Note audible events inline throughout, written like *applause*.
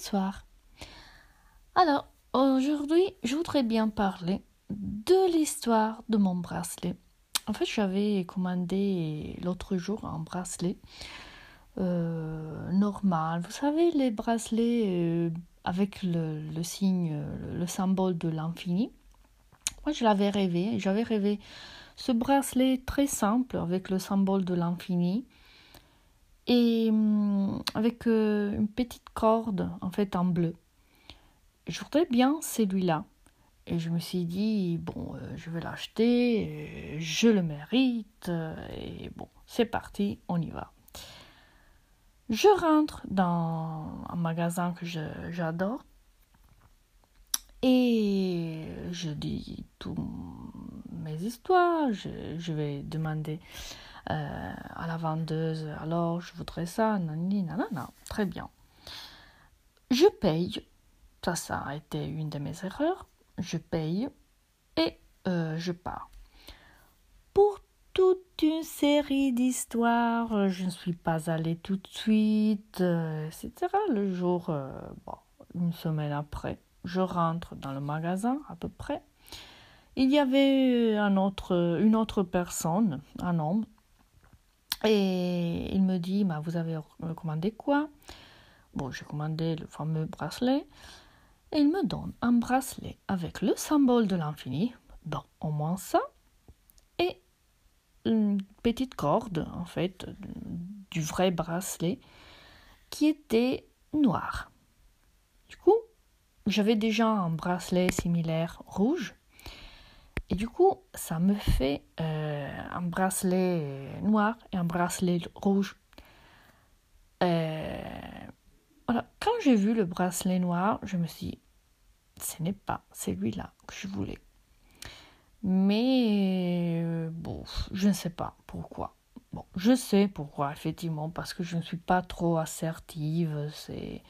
Bonsoir. Alors, aujourd'hui, je voudrais bien parler de l'histoire de mon bracelet. En fait, j'avais commandé l'autre jour un bracelet euh, normal. Vous savez, les bracelets euh, avec le, le, signe, le symbole de l'infini. Moi, je l'avais rêvé. J'avais rêvé ce bracelet très simple avec le symbole de l'infini et hum, avec euh, une petite corde en fait en bleu. Je voudrais bien celui-là. Et je me suis dit, bon, euh, je vais l'acheter, je le mérite, et bon, c'est parti, on y va. Je rentre dans un magasin que j'adore et je dis toutes mes histoires. Je, vais demander euh, à la vendeuse alors je voudrais ça, nanani, nanana. Très bien. Je paye. Ça, ça a été une de mes erreurs. Je paye et euh, je pars. Pour toute une série d'histoires, je ne suis pas allée tout de suite, euh, etc. Le jour, une semaine après, je rentre dans le magasin à peu près. Il y avait une autre personne, un homme, et il me dit bah, Vous avez commandé quoi? Bon, j'ai commandé le fameux bracelet. Et il me donne un bracelet avec le symbole de l'infini. Bon, au moins ça. Et une petite corde, en fait, du vrai bracelet, qui était noire. Du coup, j'avais déjà un bracelet similaire rouge. Du coup, ça me fait euh, un bracelet noir et un bracelet rouge. Euh, voilà. Quand j'ai vu le bracelet noir, je me suis dit, ce n'est pas celui-là que je voulais. Mais euh, bon, je ne sais pas pourquoi. Bon, je sais pourquoi, effectivement, parce que je ne suis pas trop assertive. C'est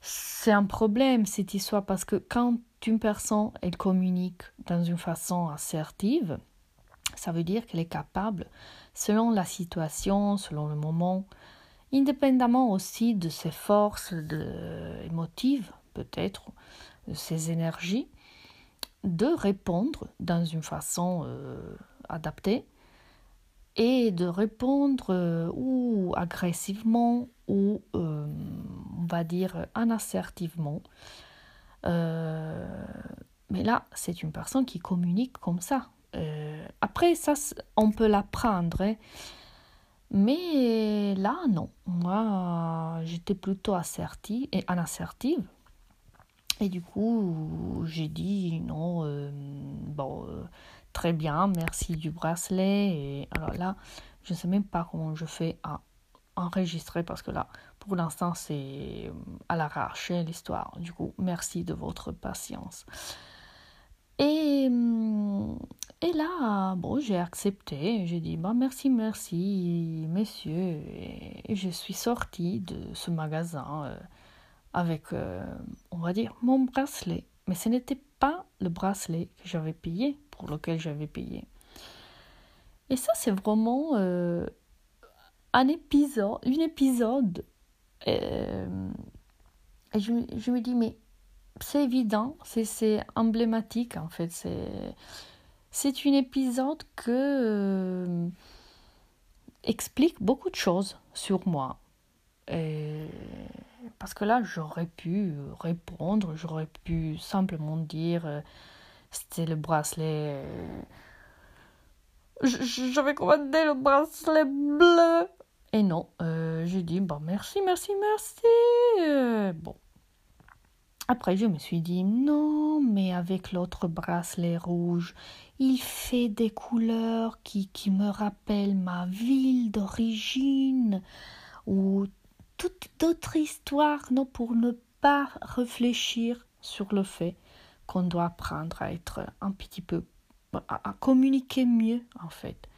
c'est un problème cette histoire parce que quand une personne elle communique dans une façon assertive, ça veut dire qu'elle est capable, selon la situation, selon le moment, indépendamment aussi de ses forces de, émotives, peut-être, de ses énergies, de répondre dans une façon euh, adaptée et de répondre euh, ou agressivement ou euh, on va dire inassertivement. Euh, mais là, c'est une personne qui communique comme ça. après, ça, on peut l'apprendre. Hein. Mais là, non. Moi, j'étais plutôt assertive et inassertive. Et du coup, j'ai dit non, bon, Très bien, merci du bracelet. Et alors là, je ne sais même pas comment je fais à enregistrer parce que là, pour l'instant, c'est à l'arrache l'histoire. Du coup, merci de votre patience. Et, et là, bon, j'ai accepté. J'ai dit, bah, merci, merci, messieurs. Et, je suis sortie de ce magasin euh, avec, euh, on va dire, mon bracelet. Mais ce n'était pas le bracelet que j'avais payé lequel j'avais payé. Et ça, c'est vraiment euh, un épisode, une épisode. Euh, je, je, me dis, mais c'est évident, c'est emblématique en fait. C'est une épisode que euh, explique beaucoup de choses sur moi. Parce que là, j'aurais pu répondre, j'aurais pu simplement dire c'était le bracelet. Euh, j'avais commandé le bracelet bleu. Et non, euh, j'ai dit, bon, merci, merci, merci. Euh, bon. Après, je me suis dit, non, mais avec l'autre bracelet rouge, il fait des couleurs qui, qui me rappellent ma ville d'origine ou toute d'autres histoires, non, pour ne pas réfléchir sur le fait qu'on doit apprendre à être un petit peu, à, communiquer mieux en fait.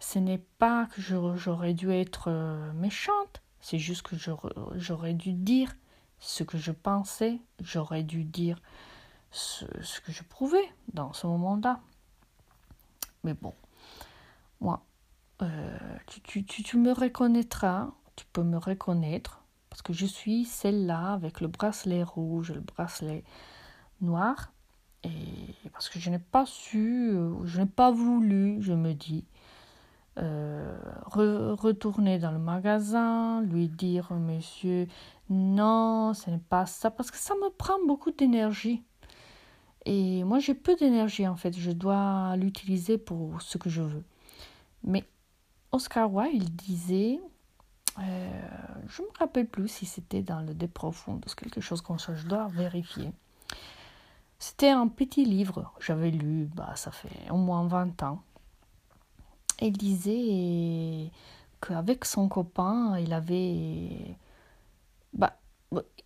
Ce n'est pas que j'aurais dû être euh, méchante, c'est juste que j'aurais dû dire ce que je pensais, j'aurais dû dire ce, que je prouvais dans ce moment-là. Mais bon, moi, euh, tu, me reconnaîtras, tu peux me reconnaître, parce que je suis celle-là avec le bracelet rouge, le bracelet noir. Et parce que je n'ai pas su, je n'ai pas voulu, je me dis, euh, retourner dans le magasin, lui dire, monsieur, non, ce n'est pas ça, parce que ça me prend beaucoup d'énergie. Et moi, j'ai peu d'énergie en fait, je dois l'utiliser pour ce que je veux. Mais Oscar Wilde disait, euh, je me rappelle plus si c'était dans le De Profondes, quelque chose comme ça, je dois vérifier. C'était un petit livre, j'avais lu, bah, ça fait au moins 20 ans. Il disait qu'avec son copain, il avait, bah,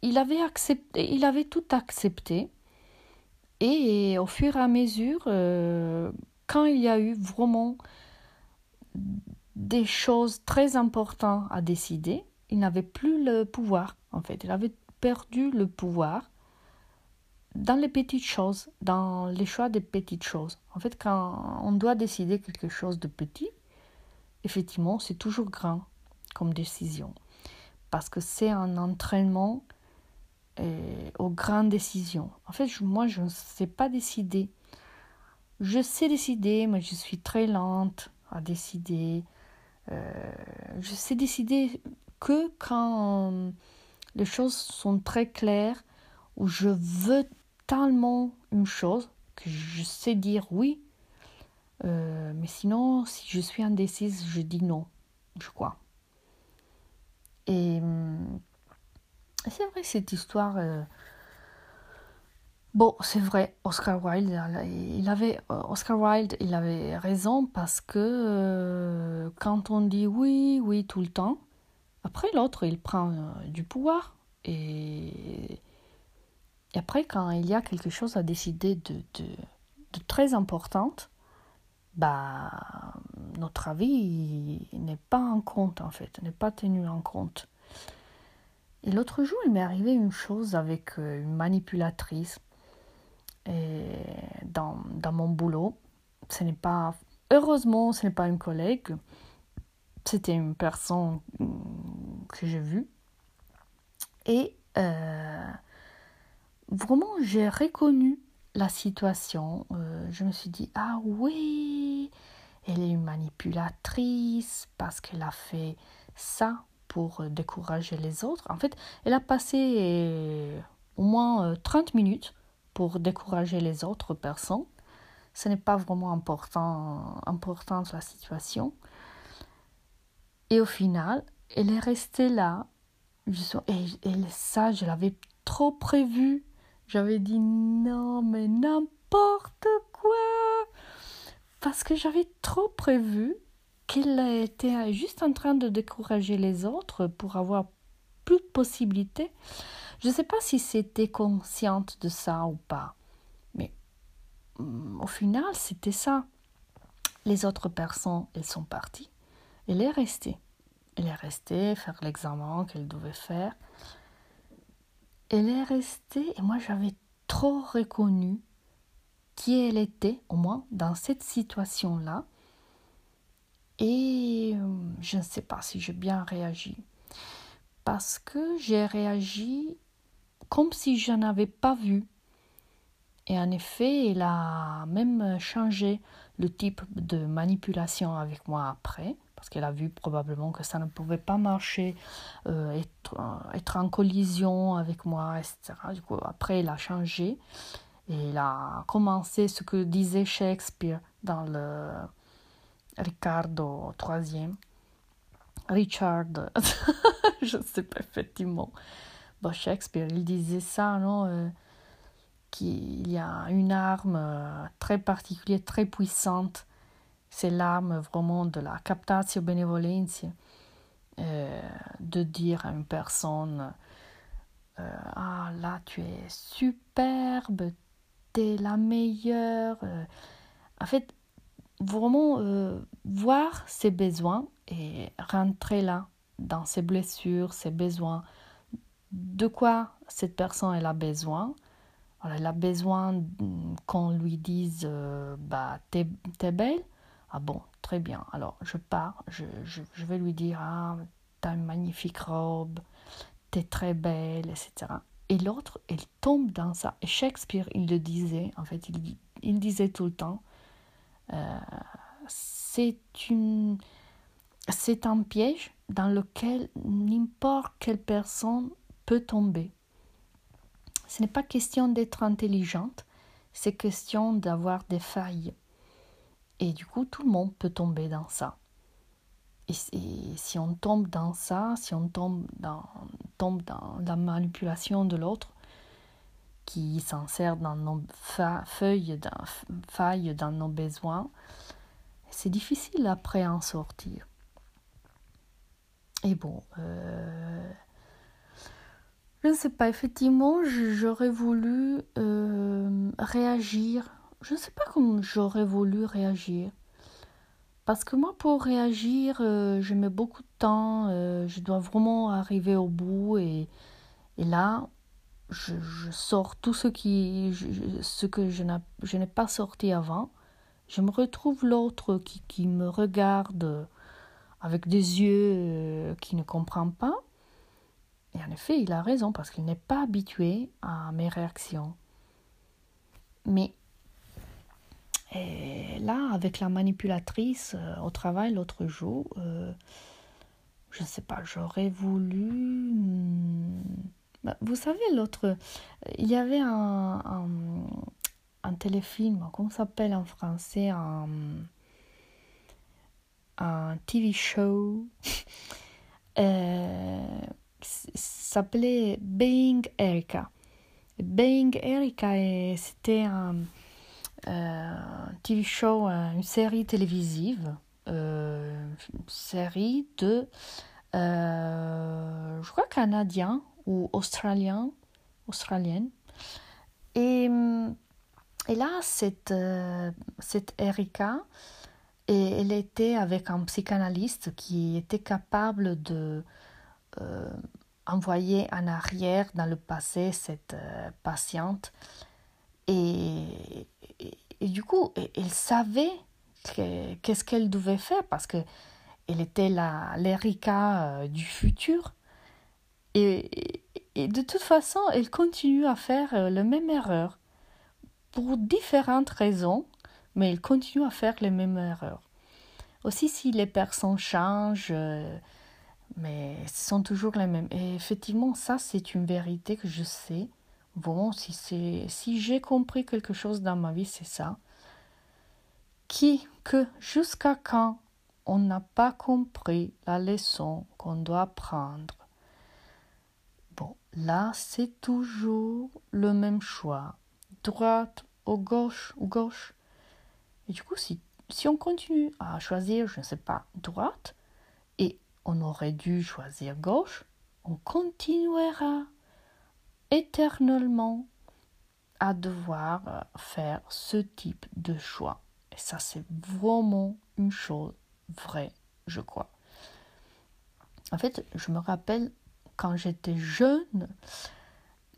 il avait accepté, il avait tout accepté. Et au fur et à mesure, euh, quand il y a eu vraiment des choses très importantes à décider, il n'avait plus le pouvoir, en fait. Il avait perdu le pouvoir dans les petites choses, dans les choix des petites choses. En fait, quand on doit décider quelque chose de petit, effectivement, c'est toujours grand comme décision. Parce que c'est un entraînement euh, aux grandes décisions. En fait, moi, je ne sais pas décider. Je sais décider, mais je suis très lente à décider. Euh, je sais décider que quand les choses sont très claires, où je veux tellement une chose que je sais dire oui. Euh, mais sinon, si je suis indécise, je dis non, je crois. Et hum, c'est vrai cette histoire. Euh, bon, c'est vrai, Oscar Wilde, il avait, Oscar Wilde, il avait raison parce que euh, quand on dit oui, oui tout le temps, après l'autre, il prend du pouvoir et et après, quand il y a quelque chose à décider de, de, très importante, bah, notre avis n'est pas en compte en fait, n'est pas tenu en compte. Et l'autre jour, il m'est arrivé une chose avec euh, une manipulatrice dans, dans mon boulot. Ce n'est pas, heureusement, ce n'est pas une collègue, c'était une personne mm, que j'ai vue. Et euh, vraiment, j'ai reconnu la situation. Euh, je me suis dit, ah oui, elle est une manipulatrice parce qu'elle a fait ça pour décourager les autres. En fait, elle a passé euh, au moins 30 euh, minutes pour décourager les autres personnes. Ce n'est pas vraiment important, importante la situation. Et au final, elle est restée là. et, et ça, je l'avais trop prévu j'avais dit non, mais n'importe quoi. Parce que j'avais trop prévu qu'il était juste en train de décourager les autres pour avoir plus de possibilités. Je ne sais pas si c'était consciente de ça ou pas. Mais mm, au final, c'était ça. Les autres personnes, elles sont parties. Elle est restée. Elle est restée faire l'examen qu'elle devait faire elle est restée et moi j'avais trop reconnu qui elle était, au moins dans cette situation-là. Et euh, je ne sais pas si j'ai bien réagi. Parce que j'ai réagi comme si je n'avais pas vu. Et en effet, elle a même changé le type de manipulation avec moi après parce qu'elle a vu probablement que ça ne pouvait pas marcher, euh, être, euh, être en collision avec moi, etc. Du coup, après, elle a changé et elle a commencé ce que disait Shakespeare dans le Ricardo III. Richard, *laughs* je ne sais pas effectivement. Bon, Shakespeare, il disait ça, non euh, Qu'il y a une arme très particulière, très puissante c'est l'arme vraiment de la captatio benevolentia, euh, de dire à une personne euh, Ah là, tu es superbe, tu es la meilleure. Euh. En fait, vraiment voir ses besoins et rentrer là, dans ses blessures, ses besoins. De quoi cette personne elle a besoin? Elle a besoin qu'on lui dise bah t'es belle? Ah bon, très bien. Alors, je pars, je, vais lui dire Ah, t'as une magnifique robe, t'es très belle, etc. Et l'autre, elle tombe dans ça. Et Shakespeare, il le disait, en fait, il, il disait tout le temps, euh, c'est un piège dans lequel n'importe quelle personne peut tomber. Ce n'est pas question d'être intelligente, c'est question d'avoir des failles. Et du coup, tout le monde peut tomber dans ça. Et, si on tombe dans ça, si on tombe dans, tombe dans la manipulation de l'autre, qui s'insère dans nos feuilles, dans, failles dans nos besoins, c'est difficile après en sortir. Et bon, euh, je ne sais pas, effectivement, j'aurais voulu euh, réagir. Je ne sais pas comment j'aurais voulu réagir. Parce que moi, pour réagir, euh, je mets beaucoup de temps. je dois vraiment arriver au bout. Et, là, je, sors tout ce, qui, ce que je n'ai pas sorti avant. Je me retrouve l'autre qui, me regarde avec des yeux euh, qui ne comprend pas. Et en effet, il a raison parce qu'il n'est pas habitué à mes réactions. Mais là, avec la manipulatrice euh, au travail l'autre jour, euh, je ne sais pas, j'aurais voulu... Hmm, bah, vous savez, l'autre, il y avait un, un, téléfilm, comment s'appelle en français un, un TV show *laughs* euh, s'appelait Being Erica. Being Erica, c'était un, euh, TV show, une série télévisive, euh, une série de, euh, je crois, canadien ou australien, australienne. Et, et là, cette, cette Erika, et elle était avec un psychanalyste qui était capable de euh, envoyer en arrière dans le passé cette euh, patiente. Et, du coup, elle savait qu'est-ce qu'elle devait faire parce que elle était l'Erika euh, du futur. Et, de toute façon, elle continue à faire la même erreur pour différentes raisons mais il continue à faire les mêmes erreurs. Aussi, si les personnes changent, euh, mais ce sont toujours les mêmes. Et effectivement, ça, c'est une vérité que je sais. Bon, si, si j'ai compris quelque chose dans ma vie, c'est ça. Qui, que jusqu'à quand on n'a pas compris la leçon qu'on doit prendre, bon, là, c'est toujours le même choix. Droite ou gauche ou gauche. Et du coup, si, si on continue à choisir, je ne sais pas, droite, on aurait dû choisir gauche, on continuera éternellement à devoir faire ce type de choix. Et ça, c'est vraiment une chose vraie, je crois. En fait, je me rappelle quand j'étais jeune,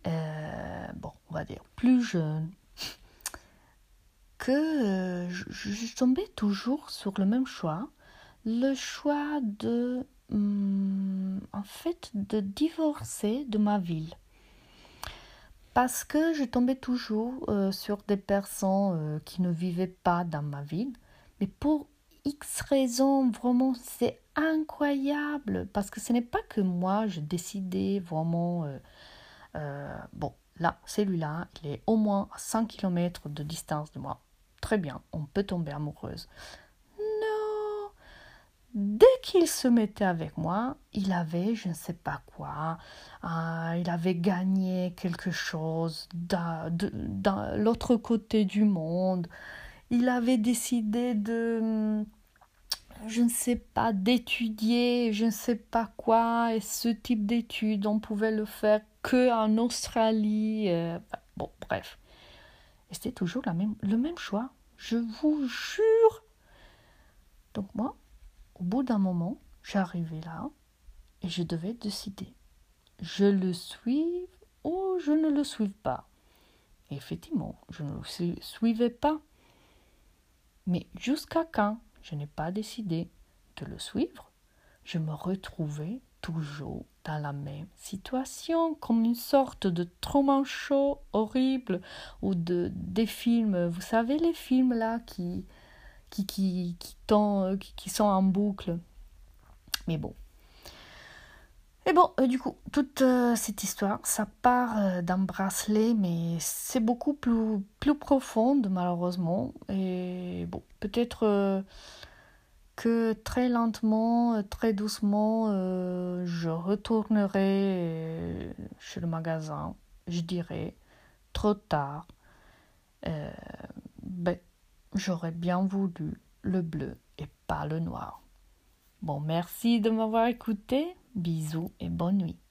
euh, bon, on va dire plus jeune, que euh, je, tombais toujours sur le même choix, le choix de, en fait, de divorcer de ma ville. Parce que je tombais toujours euh, sur des personnes euh, qui ne vivaient pas dans ma ville, mais pour X raisons, vraiment, c'est incroyable, parce que ce n'est pas que moi, je décidais vraiment, bon, là, celui-là, il est au moins à 100 km de distance de moi très bien, on peut tomber amoureuse. Dès qu'il se mettait avec moi, il avait je ne sais pas quoi, euh, il avait gagné quelque chose dans, l'autre côté du monde, il avait décidé de je ne sais pas, d'étudier, je ne sais pas quoi, et ce type d'études, on pouvait le faire que en Australie. Euh, bon, bref c'était toujours la même, le même choix. Je vous jure. Donc moi, au bout d'un moment, j'arrivais là et je devais décider. Je le suive ou je ne le suive pas. Effectivement, je ne le suivais pas. Mais jusqu'à quand je n'ai pas décidé de le suivre, je me retrouvais toujours dans la même situation, comme une sorte de trauma chaud horrible, ou de, des films, vous savez les films là qui, qui, qui, qui, qui sont en boucle. Mais bon, et bon, euh, du coup, toute euh, cette histoire, ça part euh, d'un bracelet, mais c'est beaucoup plus, plus profonde, malheureusement. Et bon, peut-être que très lentement, très doucement, je retournerai chez le magasin, je dirais, trop tard. ben, j'aurais bien voulu le bleu et pas le noir. Bon, merci de m'avoir écouté. Bisous et bonne nuit.